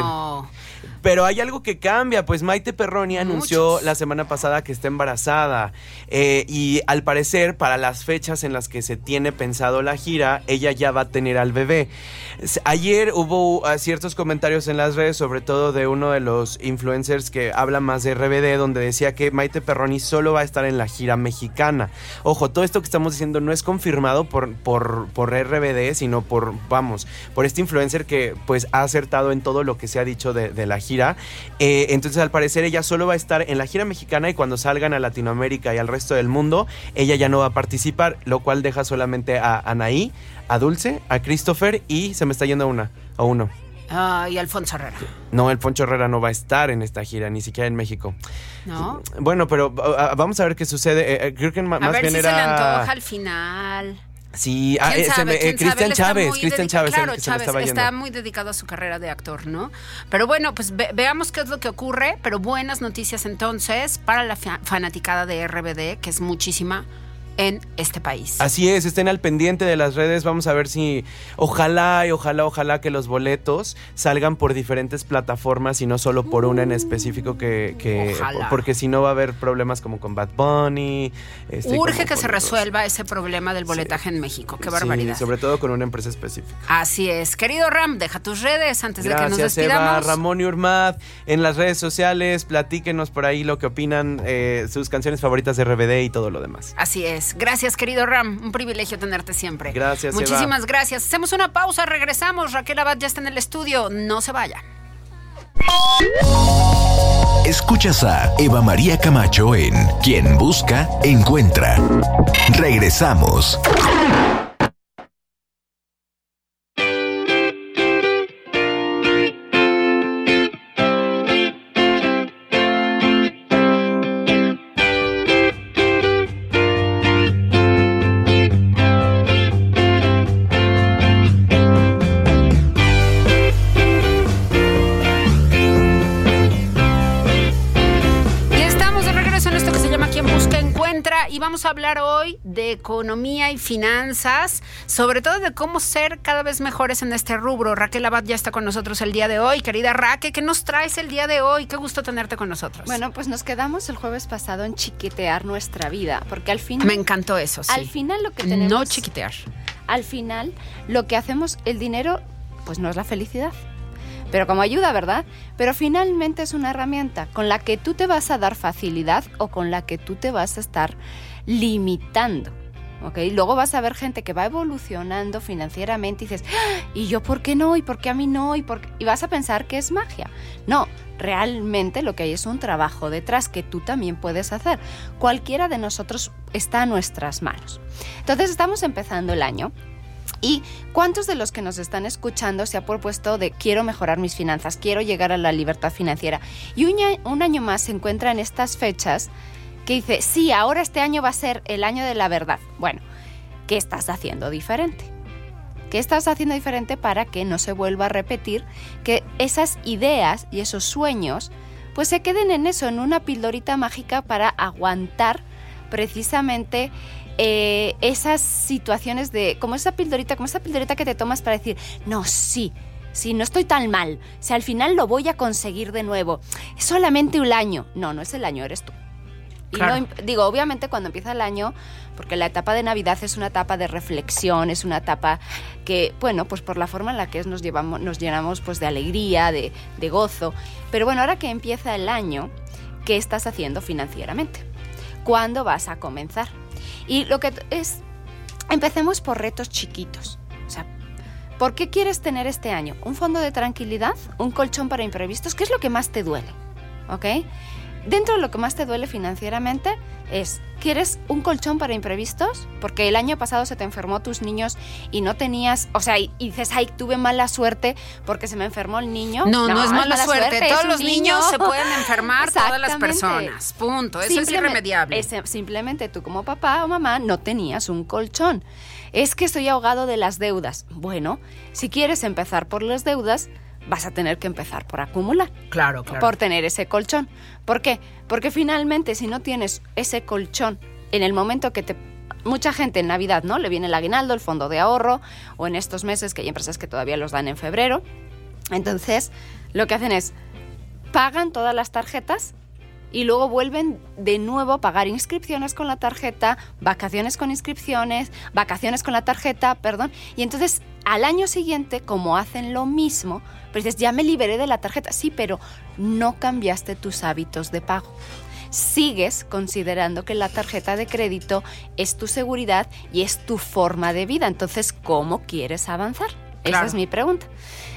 Speaker 5: Pero hay algo que cambia, pues Maite Perroni anunció
Speaker 1: Muchos.
Speaker 5: la semana pasada que está embarazada eh, y al parecer para las fechas en las que se tiene pensado la gira, ella ya va a tener al bebé. Ayer hubo ah, ciertos comentarios en las redes, sobre todo de uno de los influencers que habla más de RBD, donde decía que Maite Perroni solo va a estar en la gira mexicana. Ojo, todo esto que estamos diciendo no es confirmado por, por, por RBD, sino por, vamos, por este influencer que pues ha acertado en todo lo que se ha dicho de, de la gira. Eh, entonces, al parecer, ella solo va a estar en la gira mexicana y cuando salgan a Latinoamérica y al resto del mundo, ella ya no va a participar, lo cual deja solamente a Anaí, a Dulce, a Christopher y se me está yendo una, a uno.
Speaker 1: Ah, y Alfonso Herrera,
Speaker 5: No, el Poncho Herrera no va a estar en esta gira, ni siquiera en México.
Speaker 1: ¿no?
Speaker 5: Bueno, pero vamos a ver qué sucede. Eh, eh, creo que ma-
Speaker 1: A
Speaker 5: más
Speaker 1: ver
Speaker 5: bien
Speaker 1: si
Speaker 5: era.
Speaker 1: se le antoja al final.
Speaker 5: Sí, ah,
Speaker 1: ¿Quién
Speaker 5: eh, eh. Cristian Chávez, Cristian Chávez,
Speaker 1: Claro, está muy dedicado a su carrera de actor, ¿no? Pero bueno, pues ve- veamos qué es lo que ocurre. Pero buenas noticias entonces para la fa- fanaticada de RBD, que es muchísima en este país.
Speaker 5: Así es, estén al pendiente de las redes. Vamos a ver si. Ojalá y ojalá, ojalá que los boletos salgan por diferentes plataformas y no solo por una en específico que. que-
Speaker 1: Ojalá.
Speaker 5: porque si no va a haber problemas como con Bad Bunny. este,
Speaker 1: Urge que se resuelva ese problema del boletaje en México. Qué
Speaker 5: Sí,
Speaker 1: barbaridad.
Speaker 5: sobre todo con una empresa específica.
Speaker 1: Así es. Querido Ram, deja tus redes antes de que nos
Speaker 5: Gracias, Eva,
Speaker 1: despidamos.
Speaker 5: Ramón y Urmad. En las redes sociales, platíquenos por ahí lo que opinan, eh, sus canciones favoritas de RBD y todo lo demás.
Speaker 1: Así es. Gracias, querido Ram. Un privilegio tenerte siempre.
Speaker 5: Gracias, Eva.
Speaker 1: Muchísimas gracias. Hacemos una pausa, regresamos. Raquel Abad ya está en el estudio. No se vaya.
Speaker 4: Escuchas a Eva María Camacho en Quien Busca, Encuentra. Regresamos.
Speaker 1: Economía y finanzas, sobre todo de cómo ser cada vez mejores en este rubro. Raquel Abad ya está con nosotros el día de hoy. Querida Raquel, ¿qué nos traes el día de hoy? Qué gusto tenerte con nosotros.
Speaker 6: Bueno, pues nos quedamos el jueves pasado en chiquitear nuestra vida, porque al final...
Speaker 1: me encantó eso, sí.
Speaker 6: Al final lo que tenemos...
Speaker 1: No chiquitear.
Speaker 6: Al final lo que hacemos, el dinero, pues no es la felicidad. Pero como ayuda, ¿verdad? Pero finalmente es una herramienta con la que tú te vas a dar facilidad o con la que tú te vas a estar limitando. ¿Ok? Luego vas a ver gente que va evolucionando financieramente y dices, "Ah, ¿y yo por qué no? ¿Y por qué a mí no? ¿Y, por qué?". y vas a pensar que es magia. No, realmente lo que hay es un trabajo detrás que tú también puedes hacer. Cualquiera de nosotros está a nuestras manos. Entonces estamos empezando el año. ¿Y cuántos de los que nos están escuchando se ha propuesto de quiero mejorar mis finanzas, quiero llegar a la libertad financiera? Y un, año más se encuentra en estas fechas que dice, sí, ahora este año va a ser el año de la verdad. Bueno, ¿qué estás haciendo diferente? ¿Qué estás haciendo diferente para que no se vuelva a repetir que esas ideas y esos sueños pues se queden en eso, en una pildorita mágica para aguantar precisamente eh, esas situaciones de, como esa pildorita, como esa pildorita que te tomas para decir, no, sí, sí, no estoy tan mal, si al final lo voy a conseguir de nuevo, es solamente un año, no, no es el año, eres tú. Y no digo, obviamente cuando empieza el año, porque la etapa de Navidad es una etapa de reflexión, es una etapa que, bueno, pues por la forma en la que es nos, llevamos, nos llenamos pues de alegría, de, de gozo. Pero bueno, ahora que empieza el año, ¿qué estás haciendo financieramente? ¿Cuándo vas a comenzar? Y lo que es, empecemos por retos chiquitos. O sea, ¿por qué quieres tener este año? ¿Un fondo de tranquilidad? ¿Un colchón para imprevistos? ¿Qué es lo que más te duele? ¿Ok? Dentro de lo que más te duele financieramente es, ¿quieres un colchón para imprevistos? Porque el año pasado se te enfermó tus niños y no tenías, o sea, y, y dices, ay, tuve mala suerte porque se me enfermó el niño.
Speaker 1: No, no, es mala, suerte. Todos los
Speaker 6: niño.
Speaker 1: niños se pueden enfermar, todas las personas. Punto. Eso es irremediable.
Speaker 6: simplemente tú como papá o mamá no tenías un colchón. Es que estoy ahogado de las deudas. Bueno, si quieres empezar por las deudas, vas a tener que empezar por acumular
Speaker 1: Claro, claro.
Speaker 6: por tener ese colchón. ¿Por qué? Porque finalmente si no tienes ese colchón en el momento que te... Mucha gente en Navidad, ¿no? Le viene el aguinaldo, el fondo de ahorro, o en estos meses que hay empresas que todavía los dan en febrero. Entonces, lo que hacen es, pagan todas las tarjetas y luego vuelven de nuevo a pagar inscripciones con la tarjeta, vacaciones con inscripciones, vacaciones con la tarjeta, perdón. Y entonces al año siguiente, como hacen lo mismo, pues dices, ya me liberé de la tarjeta. Sí, pero no cambiaste tus hábitos de pago. Sigues considerando que la tarjeta de crédito es tu seguridad y es tu forma de vida. Entonces, ¿cómo quieres avanzar? Esa es mi pregunta.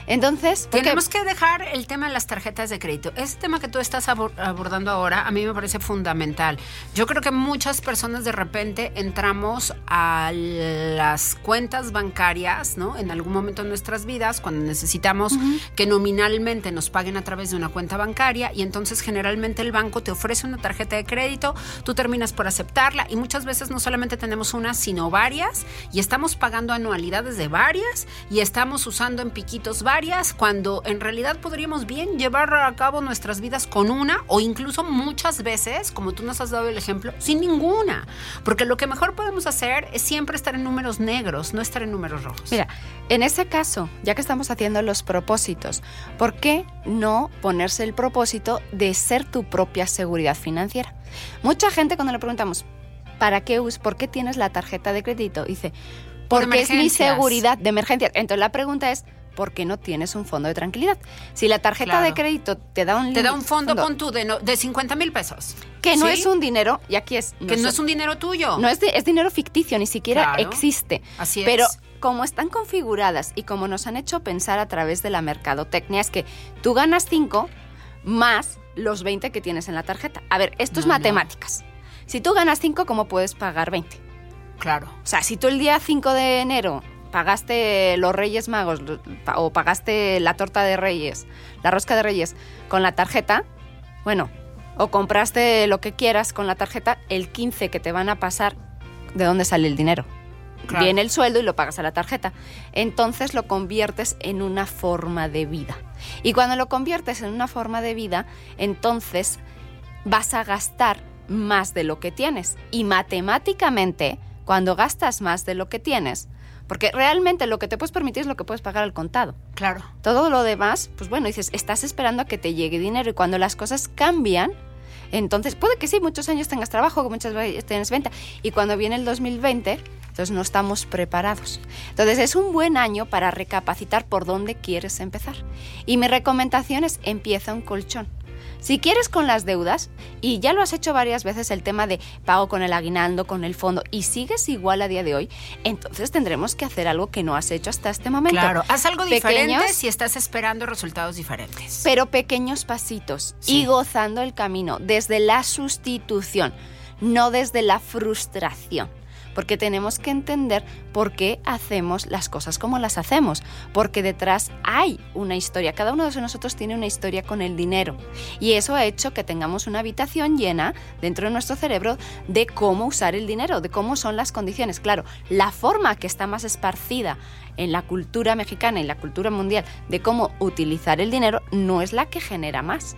Speaker 6: Entonces.
Speaker 1: Tenemos que dejar el tema de las tarjetas de crédito. Ese tema que tú estás abor- abordando ahora a mí me parece fundamental. Yo creo que muchas personas de repente entramos a las cuentas bancarias, ¿no? En algún momento de nuestras vidas, cuando necesitamos que nominalmente nos paguen a través de una cuenta bancaria y entonces generalmente el banco te ofrece una tarjeta de crédito, tú terminas por aceptarla y muchas veces no solamente tenemos una, sino varias y estamos pagando anualidades de varias y estamos usando en piquitos varias cuando en realidad podríamos bien llevar a cabo nuestras vidas con una o incluso muchas veces, como tú nos has dado el ejemplo, sin ninguna. Porque lo que mejor podemos hacer es siempre estar en números negros, no estar en números rojos.
Speaker 6: Mira, en ese caso, ya que estamos haciendo los propósitos, ¿por qué no ponerse el propósito de ser tu propia seguridad financiera? Mucha gente cuando le preguntamos, ¿para qué us ¿Por qué tienes la tarjeta de crédito? Dice,
Speaker 1: Por
Speaker 6: porque es mi seguridad de emergencia. Entonces la pregunta es, ¿por qué no tienes un fondo de tranquilidad? Si la tarjeta
Speaker 1: Claro.
Speaker 6: de crédito te da un
Speaker 1: Te da un fondo, pon tú, de, no- de 50 mil pesos.
Speaker 6: que no es un dinero, y aquí es...
Speaker 1: Que no es un dinero tuyo.
Speaker 6: No es, es dinero ficticio, ni siquiera
Speaker 1: Claro.
Speaker 6: existe.
Speaker 1: Así es.
Speaker 6: Pero como están configuradas y como nos han hecho pensar a través de la mercadotecnia, es que tú ganas 5 más los 20 que tienes en la tarjeta. A ver, esto es
Speaker 1: no.
Speaker 6: matemáticas. Si tú ganas 5, ¿cómo puedes pagar 20?
Speaker 1: Claro.
Speaker 6: O sea, si tú el día 5 de enero pagaste los Reyes Magos o pagaste la torta de Reyes, la rosca de Reyes con la tarjeta, bueno, o compraste lo que quieras con la tarjeta, el 15 que te van a pasar, ¿de dónde sale el dinero?
Speaker 1: Claro.
Speaker 6: Viene el sueldo y lo pagas a la tarjeta. Entonces lo conviertes en una forma de vida. Y cuando lo conviertes en una forma de vida, entonces vas a gastar más de lo que tienes. Y matemáticamente, cuando gastas más de lo que tienes, porque realmente lo que te puedes permitir es lo que puedes pagar al contado.
Speaker 1: Claro.
Speaker 6: Todo lo demás, pues bueno, dices, estás esperando a que te llegue dinero y cuando las cosas cambian, entonces puede que sí, muchos años tengas trabajo, muchas veces tienes venta y cuando viene el 2020, entonces no estamos preparados. Entonces es un buen año para recapacitar por dónde quieres empezar. Y mi recomendación es empieza un colchón. Si quieres con las deudas, y ya lo has hecho varias veces el tema de pago con el aguinaldo, con el fondo, y sigues igual a día de hoy, entonces tendremos que hacer algo que no has hecho hasta este momento.
Speaker 1: Claro. Haz algo diferente si estás esperando resultados diferentes.
Speaker 6: pero pequeños pasitos
Speaker 1: Sí.
Speaker 6: y gozando el camino desde la sustitución, no desde la frustración. Porque tenemos que entender por qué hacemos las cosas como las hacemos. Porque detrás hay una historia. Cada uno de nosotros tiene una historia con el dinero. Y eso ha hecho que tengamos una habitación llena dentro de nuestro cerebro de cómo usar el dinero, de cómo son las condiciones. Claro, la forma que está más esparcida en la cultura mexicana y la cultura mundial de cómo utilizar el dinero no es la que genera más.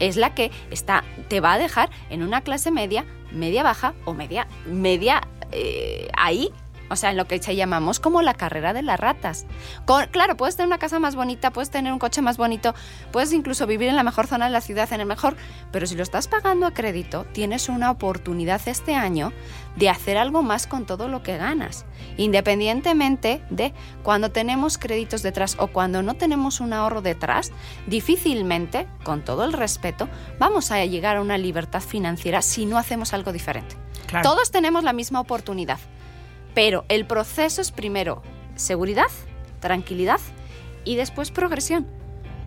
Speaker 6: Es la que está, te va a dejar en una clase media, media baja o media, media eh, ahí. O sea, en lo que se llamamos como la carrera de las ratas. Con- claro, puedes tener una casa más bonita, puedes tener un coche más bonito, puedes incluso vivir en la mejor zona de la ciudad, en el mejor, pero si lo estás pagando a crédito, tienes una oportunidad este año de hacer algo más con todo lo que ganas, independientemente de cuando tenemos créditos detrás o cuando no tenemos un ahorro detrás, difícilmente, con todo el respeto, vamos a llegar a una libertad financiera si no hacemos algo diferente.
Speaker 1: Claro.
Speaker 6: Todos tenemos la misma oportunidad, pero el proceso es primero seguridad, tranquilidad y después progresión.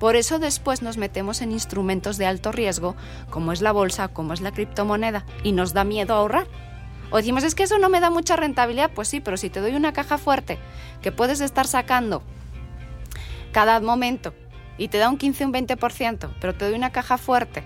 Speaker 6: Por eso después nos metemos en instrumentos de alto riesgo, como es la bolsa, como es la criptomoneda, y nos da miedo ahorrar. O decimos, es que eso no me da mucha rentabilidad. Pues sí, pero si te doy una caja fuerte que puedes estar sacando cada momento y te da un 15, un 20%, pero te doy una caja fuerte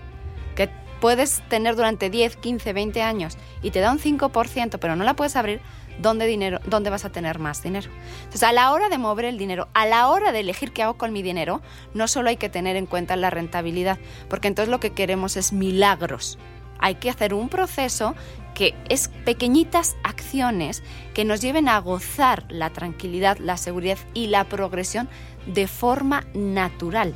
Speaker 6: que puedes tener durante 10, 15, 20 años y te da un 5%, pero no la puedes abrir, ¿dónde, dinero, ¿dónde vas a tener más dinero? Entonces, a la hora de mover el dinero, a la hora de elegir qué hago con mi dinero, no solo hay que tener en cuenta la rentabilidad, porque entonces lo que queremos es milagros. Hay que hacer un proceso que es pequeñitas acciones que nos lleven a gozar la tranquilidad, la seguridad y la progresión de forma natural.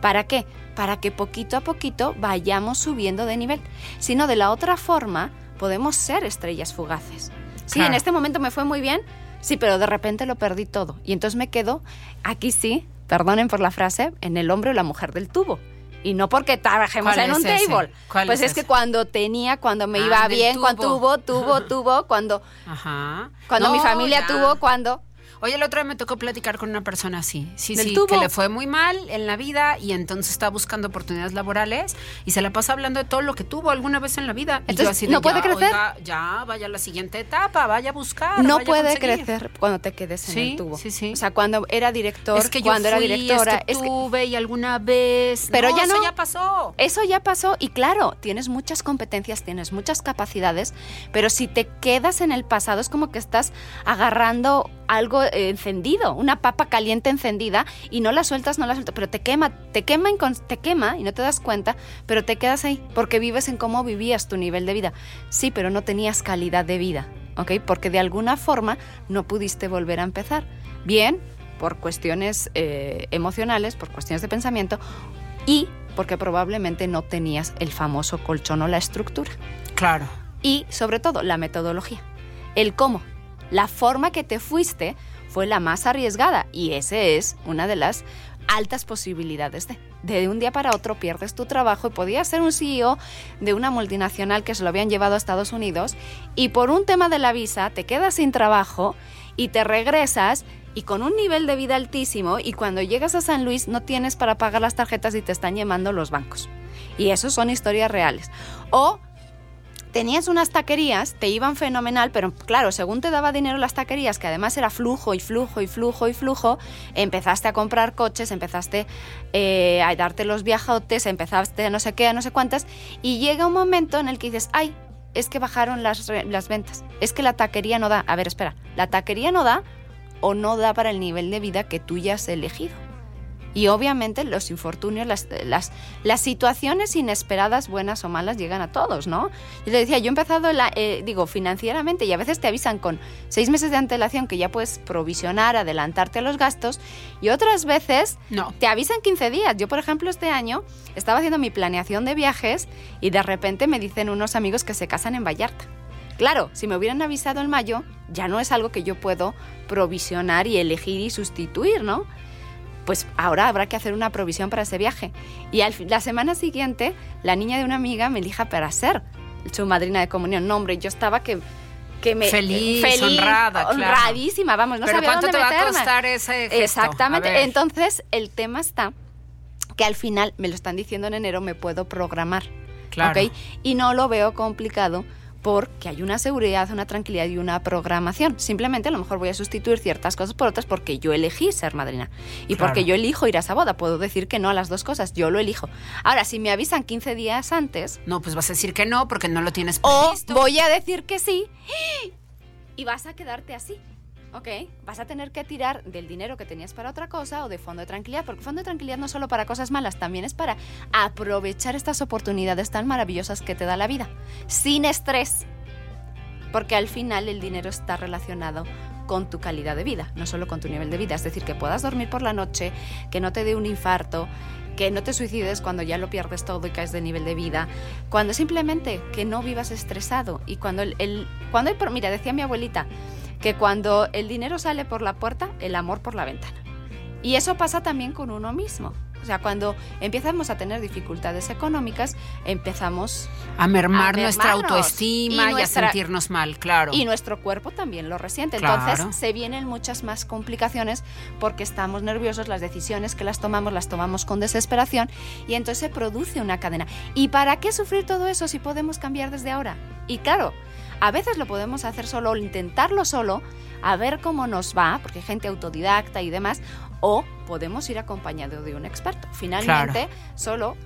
Speaker 6: ¿Para qué? Para que poquito a poquito vayamos subiendo de nivel. Si no, de la otra forma, podemos ser estrellas fugaces. Sí,
Speaker 1: Claro.
Speaker 6: en este momento me fue muy bien, sí, pero de repente lo perdí todo. Y entonces me quedo, aquí sí, perdonen por la frase, en el hombre o la mujer del tubo. Y no porque trabajemos
Speaker 1: ¿Cuál
Speaker 6: en un
Speaker 1: ese?
Speaker 6: table.
Speaker 1: ¿Cuál
Speaker 6: Pues
Speaker 1: es
Speaker 6: es, que cuando tenía, cuando me
Speaker 1: Ah,
Speaker 6: iba bien, cuando tuvo, tuvo, tuvo, cuando,
Speaker 1: Ajá.
Speaker 6: cuando mi familia
Speaker 1: ya.
Speaker 6: tuvo, cuando...
Speaker 1: Oye, el otro día me tocó platicar con una persona así. Sí,
Speaker 6: ¿Del
Speaker 1: sí,
Speaker 6: tubo?
Speaker 1: que le fue muy mal en la vida y entonces está buscando oportunidades laborales y se la pasa hablando de todo lo que tuvo alguna vez en la vida. Y yo
Speaker 6: Entonces,
Speaker 1: así de,
Speaker 6: ¿no puede
Speaker 1: ya,
Speaker 6: crecer?
Speaker 1: oiga, ya, vaya a la siguiente etapa, vaya a buscar.
Speaker 6: no
Speaker 1: vaya
Speaker 6: puede crecer cuando te quedes en
Speaker 1: Sí,
Speaker 6: el tubo.
Speaker 1: sí, sí.
Speaker 6: O sea, cuando era director,
Speaker 1: Es que yo
Speaker 6: cuando era directora,
Speaker 1: es que
Speaker 6: es que
Speaker 1: tuve y alguna vez.
Speaker 6: Pero
Speaker 1: No,
Speaker 6: ya
Speaker 1: eso
Speaker 6: no.
Speaker 1: ya pasó.
Speaker 6: eso ya pasó y claro, tienes muchas competencias, tienes muchas capacidades, pero si te quedas en el pasado es como que estás agarrando algo eh, encendido, una papa caliente encendida y no la sueltas, no la sueltas, pero te quema, te quema, te quema y no te das cuenta, pero te quedas ahí porque vives en cómo vivías tu nivel de vida. Sí, pero no tenías calidad de vida, ¿ok? Porque de alguna forma no pudiste volver a empezar. Bien, por cuestiones eh, emocionales, por cuestiones de pensamiento y porque probablemente no tenías el famoso colchón o la estructura.
Speaker 1: Claro.
Speaker 6: Y sobre todo la metodología, el cómo. La forma que te fuiste fue la más arriesgada y ese es una de las altas posibilidades de. De un día para otro pierdes tu trabajo y podías ser un CEO de una multinacional que se lo habían llevado a Estados Unidos y por un tema de la visa te quedas sin trabajo y te regresas y con un nivel de vida altísimo y cuando llegas a San Luis no tienes para pagar las tarjetas y te están llamando los bancos. Y eso son historias reales. O tenías unas taquerías, te iban fenomenal, pero claro, según te daba dinero las taquerías, que además era flujo y flujo y flujo y flujo, empezaste a comprar coches, empezaste eh, a darte los viajotes, empezaste a no sé qué, a no sé cuántas, y llega un momento en el que dices, ay, es que bajaron las, las ventas, es que la taquería no da, a ver, espera, la taquería no da o no da para el nivel de vida que tú ya has elegido. Y obviamente los infortunios, las, las, las situaciones inesperadas, buenas o malas, llegan a todos, ¿no? Yo te decía, yo he empezado, la, eh, digo, financieramente y a veces te avisan con seis meses de antelación que ya puedes provisionar, adelantarte a los gastos y otras veces
Speaker 1: No.
Speaker 6: te avisan 15 días. Yo, por ejemplo, este año estaba haciendo mi planeación de viajes y de repente me dicen unos amigos que se casan en Vallarta. Claro, si me hubieran avisado en mayo, ya no es algo que yo puedo provisionar y elegir y sustituir, ¿no? Pues ahora habrá que hacer una provisión para ese viaje. Y al la semana siguiente, la niña de una amiga me elija para ser su madrina de comunión. No, hombre, yo estaba que, que me...
Speaker 1: Feliz, honrada, claro.
Speaker 6: honradísima, vamos, no
Speaker 1: Pero
Speaker 6: sabía
Speaker 1: ¿cuánto
Speaker 6: dónde
Speaker 1: te va a
Speaker 6: meterme.
Speaker 1: costar ese gesto?
Speaker 6: Exactamente. Entonces, el tema está que al final, me lo están diciendo en enero, me puedo programar.
Speaker 1: Claro.
Speaker 6: ¿ok? Y no lo veo complicado porque hay una seguridad, una tranquilidad y una programación. Simplemente a lo mejor voy a sustituir ciertas cosas por otras porque yo elegí ser madrina. Y
Speaker 1: Claro.
Speaker 6: porque yo elijo ir a esa boda. Puedo decir que no a las dos cosas. Yo lo elijo. Ahora, si me avisan 15 días antes,
Speaker 1: No, pues vas a decir que no porque no lo tienes
Speaker 6: o
Speaker 1: previsto.
Speaker 6: voy a decir que sí y vas a quedarte así. ¿Ok? Vas a tener que tirar del dinero que tenías para otra cosa o de fondo de tranquilidad, porque fondo de tranquilidad no solo para cosas malas, también es para aprovechar estas oportunidades tan maravillosas que te da la vida, sin estrés, porque al final el dinero está relacionado con tu calidad de vida, no solo con tu nivel de vida, es decir, que puedas dormir por la noche, que no te dé un infarto, que no te suicides cuando ya lo pierdes todo y caes de nivel de vida, cuando simplemente que no vivas estresado y cuando el, el- cuando hay, mira, decía mi abuelita que cuando el dinero sale por la puerta, el amor por la ventana. Y eso pasa también con uno mismo. O sea, cuando empezamos a tener dificultades económicas, empezamos
Speaker 1: A mermar
Speaker 6: a
Speaker 1: nuestra autoestima y,
Speaker 6: Y nuestra-
Speaker 1: a sentirnos mal, claro.
Speaker 6: y nuestro cuerpo también lo resiente.
Speaker 1: Claro.
Speaker 6: Entonces se vienen muchas más complicaciones porque estamos nerviosos, las decisiones que las tomamos las tomamos con desesperación y entonces se produce una cadena. ¿Y para qué sufrir todo eso si podemos cambiar desde ahora? Y claro, a veces lo podemos hacer solo o intentarlo solo, a ver cómo nos va, porque hay gente autodidacta y demás, o podemos ir acompañado de un experto. Finalmente, solo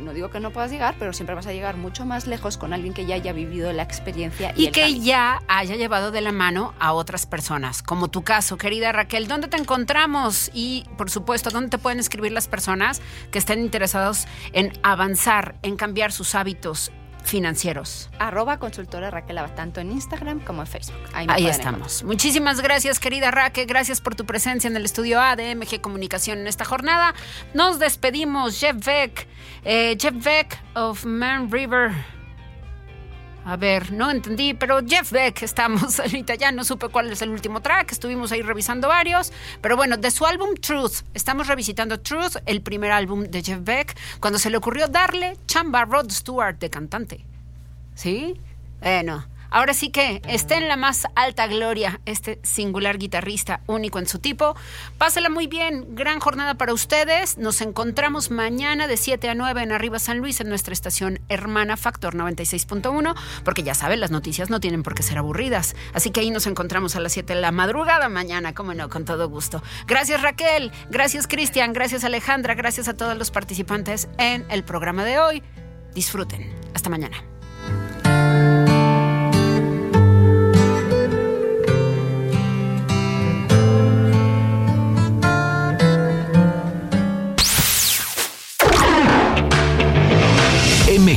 Speaker 6: no digo que no puedas llegar, pero siempre vas a llegar mucho más lejos con alguien que ya haya vivido la experiencia y,
Speaker 1: y
Speaker 6: el
Speaker 1: que
Speaker 6: camino.
Speaker 1: ya haya llevado de la mano a otras personas, como tu caso, querida Raquel. ¿Dónde te encontramos? Y, por supuesto, ¿dónde te pueden escribir las personas que estén interesados en avanzar, en cambiar sus hábitos financieros?
Speaker 6: arroba consultora Raquel Abad, tanto en Instagram como en Facebook. Ahí,
Speaker 1: estamos. Muchísimas gracias, querida Raquel. Gracias por tu presencia en el estudio A de MG Comunicación en esta jornada. Nos despedimos. Jeff Beck, eh, Jeff Beck of Man River. A ver, no entendí, pero Jeff Beck estamos ahorita ya, no supe cuál es el último track, estuvimos ahí revisando varios, pero bueno, de su álbum Truth, estamos revisitando Truth, el primer álbum de Jeff Beck, cuando se le ocurrió darle Chamba Rod Stewart de cantante. ¿Sí? Bueno, ahora sí que esté en la más alta gloria este singular guitarrista único en su tipo. Pásela muy bien, gran jornada para ustedes. Nos encontramos mañana de 7 a 9 en Arriba San Luis en nuestra estación hermana Factor 96.1, porque ya saben, las noticias no tienen por qué ser aburridas. Así que ahí nos encontramos a las 7 de la madrugada mañana, como no, con todo gusto. Gracias Raquel, gracias Cristian, gracias Alejandra, gracias a todos los participantes en el programa de hoy. Disfruten. Hasta mañana.